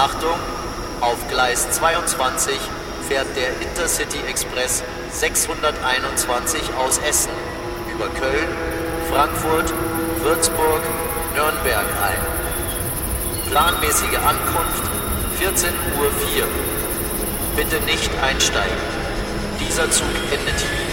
Achtung, auf Gleis 22 fährt der Intercity Express 621 aus Essen über Köln, Frankfurt, Würzburg, Nürnberg ein. Planmäßige Ankunft 14.04 Uhr. Bitte nicht einsteigen. Dieser Zug endet hier.